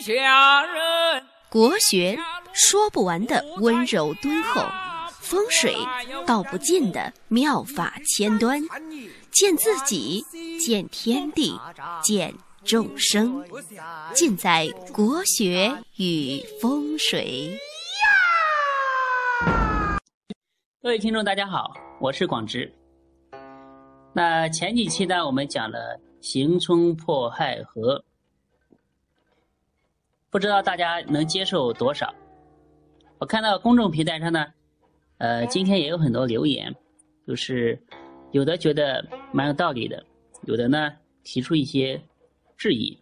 下人。国学说不完的温柔敦厚，风水道不尽的妙法千端，见自己，见天地，见众生，尽在国学与风水。各位听众，大家好，我是广直。那前几期呢，我们讲了行冲破害合，不知道大家能接受多少？我看到公众平台上呢，呃，今天也有很多留言，就是有的觉得蛮有道理的，有的呢提出一些质疑。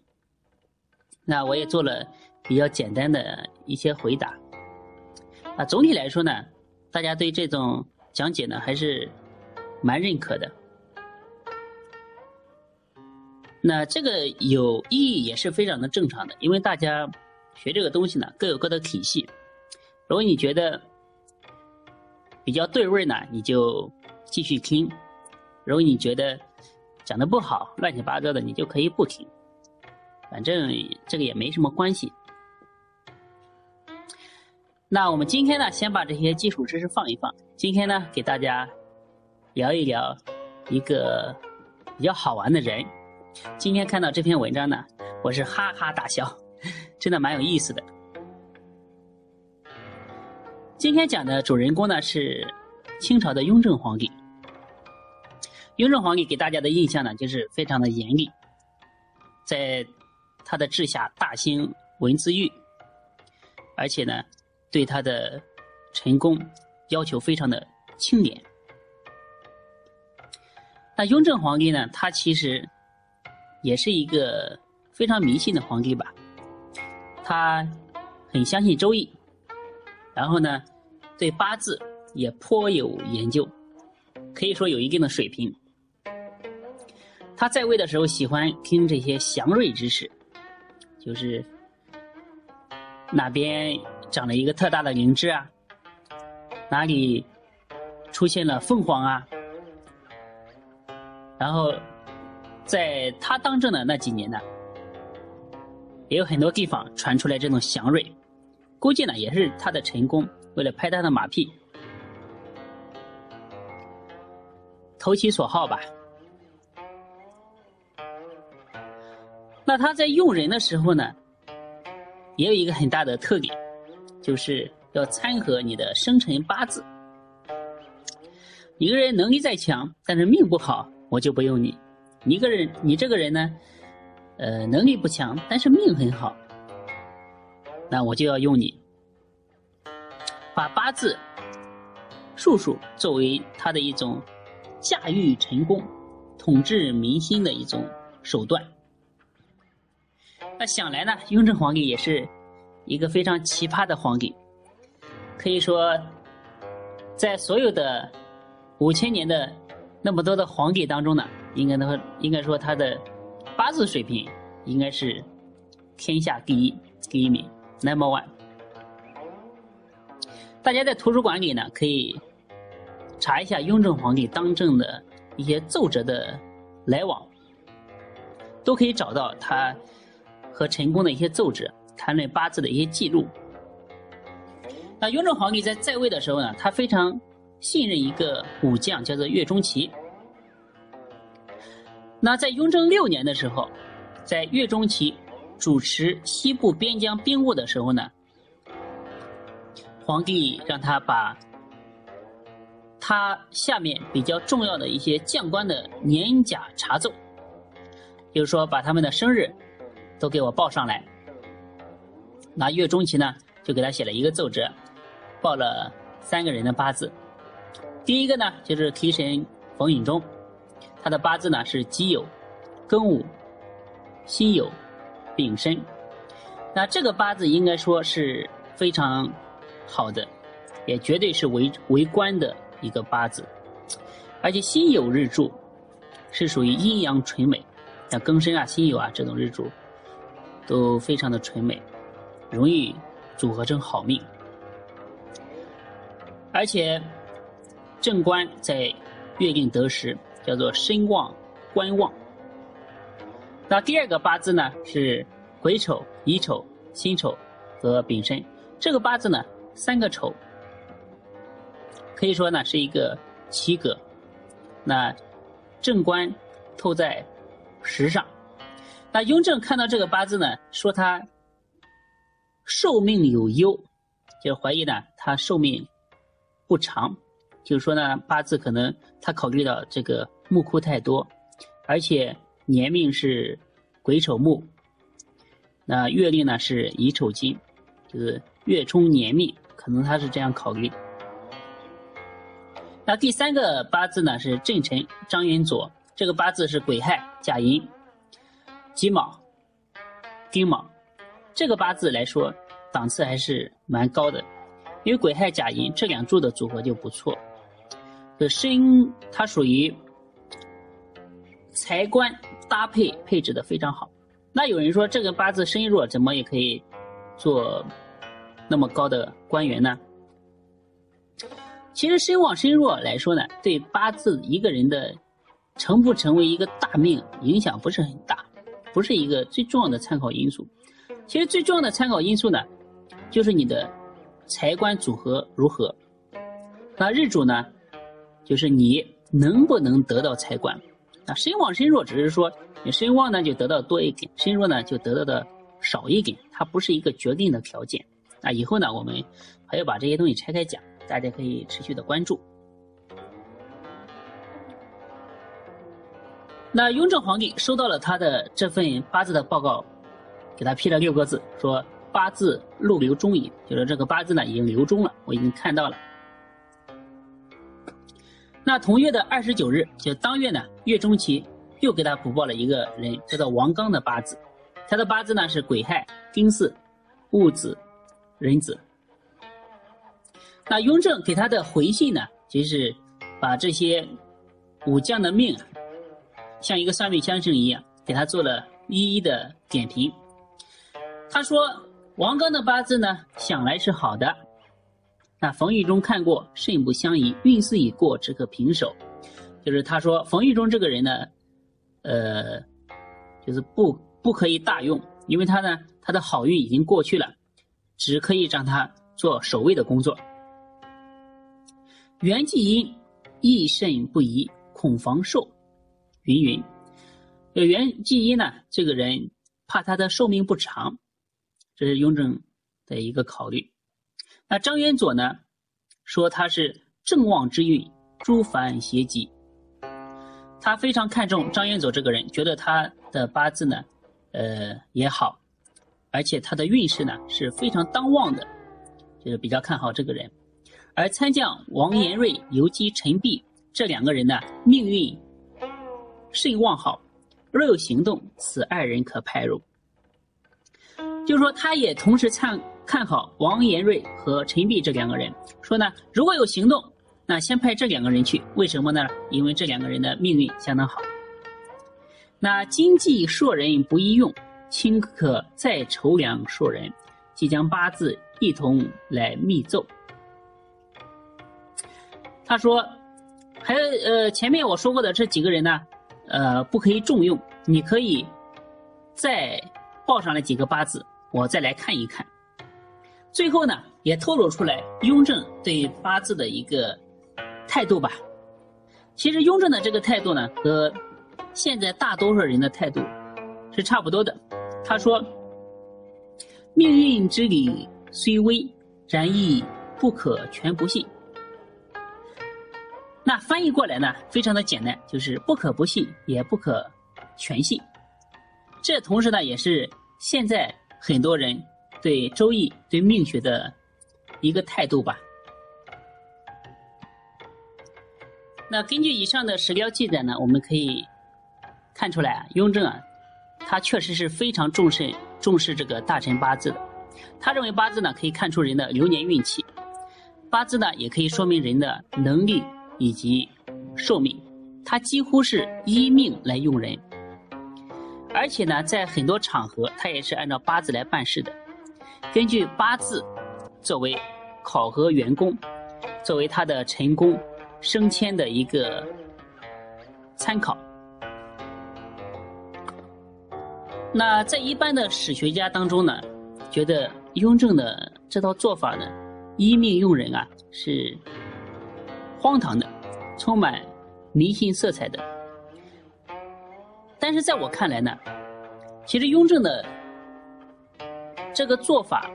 那我也做了比较简单的一些回答。啊，总体来说呢，大家对这种讲解呢还是蛮认可的。那这个有意义也是非常的正常的，因为大家学这个东西呢各有各的体系。如果你觉得比较对味呢，你就继续听；如果你觉得讲的不好、乱七八糟的，你就可以不听。反正这个也没什么关系。那我们今天呢，先把这些基础知识放一放。今天呢，给大家聊一聊一个比较好玩的人。今天看到这篇文章呢，我是哈哈大笑，真的蛮有意思的。今天讲的主人公呢是清朝的雍正皇帝。雍正皇帝给大家的印象呢就是非常的严厉，在他的治下大兴文字狱，而且呢对他的臣工要求非常的清廉。那雍正皇帝呢，他其实。也是一个非常迷信的皇帝吧，他很相信周易，然后呢，对八字也颇有研究，可以说有一定的水平。他在位的时候喜欢听这些祥瑞之事，就是哪边长了一个特大的灵芝啊，哪里出现了凤凰啊，然后。在他当政的那几年呢，也有很多地方传出来这种祥瑞，估计呢也是他的成功，为了拍他的马屁，投其所好吧。那他在用人的时候呢，也有一个很大的特点，就是要参合你的生辰八字。一个人能力再强，但是命不好，我就不用你。一个人，你这个人呢，呃，能力不强，但是命很好，那我就要用你，把八字、术数作为他的一种驾驭成功、统治民心的一种手段。那想来呢，雍正皇帝也是一个非常奇葩的皇帝，可以说，在所有的五千年的那么多的皇帝当中呢。应该说，应该说他的八字水平应该是天下第一第一名，number one。大家在图书馆里呢，可以查一下雍正皇帝当政的一些奏折的来往，都可以找到他和陈宫的一些奏折，谈论八字的一些记录。那雍正皇帝在在位的时候呢，他非常信任一个武将，叫做岳钟琪。那在雍正六年的时候，在岳钟琪主持西部边疆兵务的时候呢，皇帝让他把他下面比较重要的一些将官的年甲查奏，就是说把他们的生日都给我报上来。那岳钟琪呢，就给他写了一个奏折，报了三个人的八字。第一个呢，就是提神冯允中。他的八字呢是己酉、庚午、辛酉、丙申，那这个八字应该说是非常好的，也绝对是为为官的一个八字，而且辛酉日柱是属于阴阳纯美，像庚申啊、辛酉啊这种日柱都非常的纯美，容易组合成好命，而且正官在月令得时。叫做身旺、官旺。那第二个八字呢是癸丑、乙丑、辛丑和丙申。这个八字呢，三个丑，可以说呢是一个奇格。那正官透在时上。那雍正看到这个八字呢，说他寿命有忧，就怀疑呢他寿命不长。就是说呢，八字可能他考虑到这个木库太多，而且年命是癸丑木，那月令呢是乙丑金，就是月冲年命，可能他是这样考虑。那第三个八字呢是正辰张元佐，这个八字是癸亥甲寅己卯丁卯，这个八字来说档次还是蛮高的，因为癸亥甲寅这两柱的组合就不错。的身它属于财官搭配配置的非常好。那有人说这个八字身弱，怎么也可以做那么高的官员呢？其实身旺身弱来说呢，对八字一个人的成不成为一个大命影响不是很大，不是一个最重要的参考因素。其实最重要的参考因素呢，就是你的财官组合如何。那日主呢？就是你能不能得到财官，啊，身旺身弱只是说你身旺呢就得到多一点，身弱呢就得到的少一点，它不是一个决定的条件。那，以后呢我们还要把这些东西拆开讲，大家可以持续的关注。那雍正皇帝收到了他的这份八字的报告，给他批了六个字，说八字路流中矣，就是这个八字呢已经流中了，我已经看到了。那同月的二十九日，就当月呢，月中期又给他补报了一个人，叫做王刚的八字。他的八字呢是癸亥、丁巳、戊子、壬子。那雍正给他的回信呢，就是把这些武将的命，像一个算命先生一样，给他做了一一的点评。他说，王刚的八字呢，想来是好的。那冯玉忠看过，甚不相宜。运势已过，只可平手。就是他说，冯玉忠这个人呢，呃，就是不不可以大用，因为他呢，他的好运已经过去了，只可以让他做守卫的工作。袁继英益肾不宜，恐防寿，云云。呃袁继英呢，这个人怕他的寿命不长，这是雍正的一个考虑。那张元佐呢，说他是正旺之运，诸凡邪吉。他非常看重张元佐这个人，觉得他的八字呢，呃也好，而且他的运势呢是非常当旺的，就是比较看好这个人。而参将王延瑞、游击陈璧这两个人呢，命运甚旺好，若有行动，此二人可派入。就是说，他也同时参。看好王延瑞和陈璧这两个人，说呢，如果有行动，那先派这两个人去。为什么呢？因为这两个人的命运相当好。那经济硕人不宜用，卿可再筹量硕人，即将八字一同来密奏。他说，还有呃，前面我说过的这几个人呢，呃，不可以重用，你可以再报上来几个八字，我再来看一看。最后呢，也透露出来雍正对八字的一个态度吧。其实雍正的这个态度呢，和现在大多数人的态度是差不多的。他说：“命运之理虽微，然亦不可全不信。”那翻译过来呢，非常的简单，就是不可不信，也不可全信。这同时呢，也是现在很多人。对《周易》对命学的一个态度吧。那根据以上的史料记载呢，我们可以看出来啊，雍正啊，他确实是非常重视重视这个大臣八字的。他认为八字呢可以看出人的流年运气，八字呢也可以说明人的能力以及寿命。他几乎是依命来用人，而且呢，在很多场合他也是按照八字来办事的。根据八字作为考核员工，作为他的成功升迁的一个参考。那在一般的史学家当中呢，觉得雍正的这套做法呢，依命用人啊，是荒唐的，充满迷信色彩的。但是在我看来呢，其实雍正的这个做法，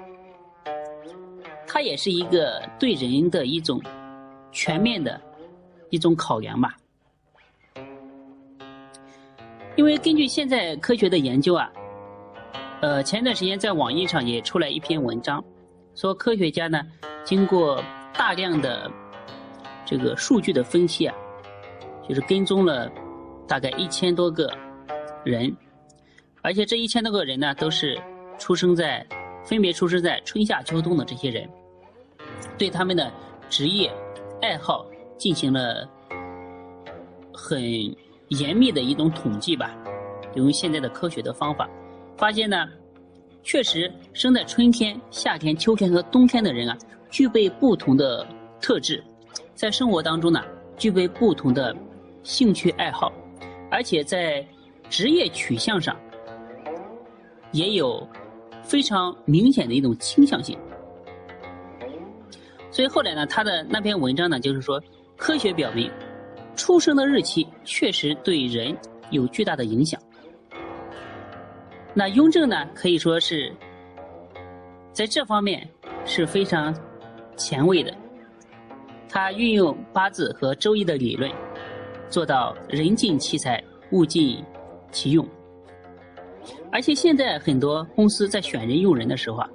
它也是一个对人的一种全面的一种考量吧。因为根据现在科学的研究啊，呃，前段时间在网易上也出来一篇文章，说科学家呢经过大量的这个数据的分析啊，就是跟踪了大概一千多个人，而且这一千多个人呢都是出生在分别出生在春夏秋冬的这些人，对他们的职业爱好进行了很。严密的一种统计吧，用现在的科学的方法，发现呢，确实生在春天、夏天、秋天和冬天的人啊，具备不同的特质，在生活当中呢，具备不同的兴趣爱好，而且在职业取向上，也有非常明显的一种倾向性。所以后来呢，他的那篇文章呢，就是说，科学表明。出生的日期确实对人有巨大的影响。那雍正呢，可以说是在这方面是非常前卫的。他运用八字和周易的理论，做到人尽其才，物尽其用。而且现在很多公司在选人用人的时候啊，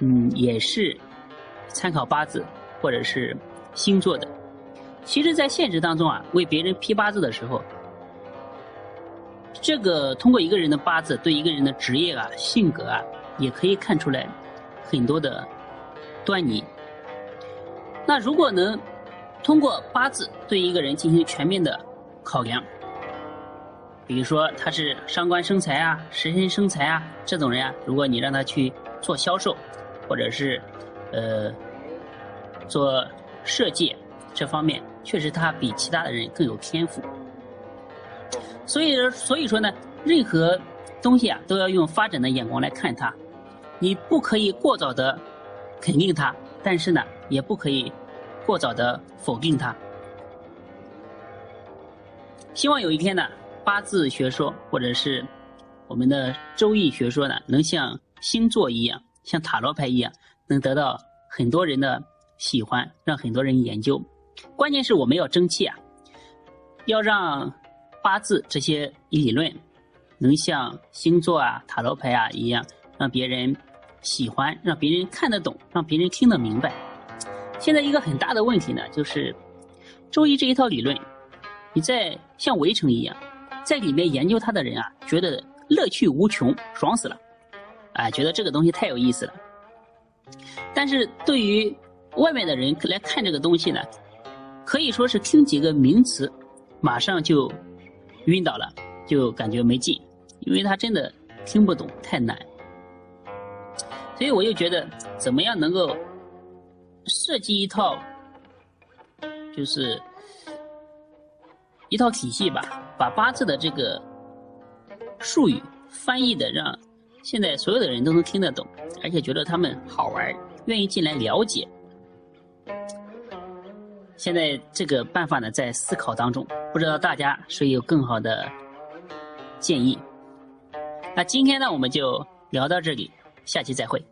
嗯，也是参考八字或者是星座的。其实，在现实当中啊，为别人批八字的时候，这个通过一个人的八字对一个人的职业啊、性格啊，也可以看出来很多的端倪。那如果能通过八字对一个人进行全面的考量，比如说他是伤官生财啊、食神生财啊这种人啊，如果你让他去做销售，或者是呃做设计这方面。确实，他比其他的人更有天赋。所以，所以说呢，任何东西啊，都要用发展的眼光来看它。你不可以过早的肯定它，但是呢，也不可以过早的否定它。希望有一天呢，八字学说或者是我们的周易学说呢，能像星座一样，像塔罗牌一样，能得到很多人的喜欢，让很多人研究。关键是我们要争气啊！要让八字这些理论能像星座啊、塔罗牌啊一样，让别人喜欢，让别人看得懂，让别人听得明白。现在一个很大的问题呢，就是周易这一套理论，你在像围城一样，在里面研究它的人啊，觉得乐趣无穷，爽死了，啊，觉得这个东西太有意思了。但是对于外面的人来看这个东西呢？可以说是听几个名词，马上就晕倒了，就感觉没劲，因为他真的听不懂，太难。所以我就觉得，怎么样能够设计一套，就是一套体系吧，把八字的这个术语翻译的让现在所有的人都能听得懂，而且觉得他们好玩，愿意进来了解。现在这个办法呢，在思考当中，不知道大家谁有更好的建议？那今天呢，我们就聊到这里，下期再会。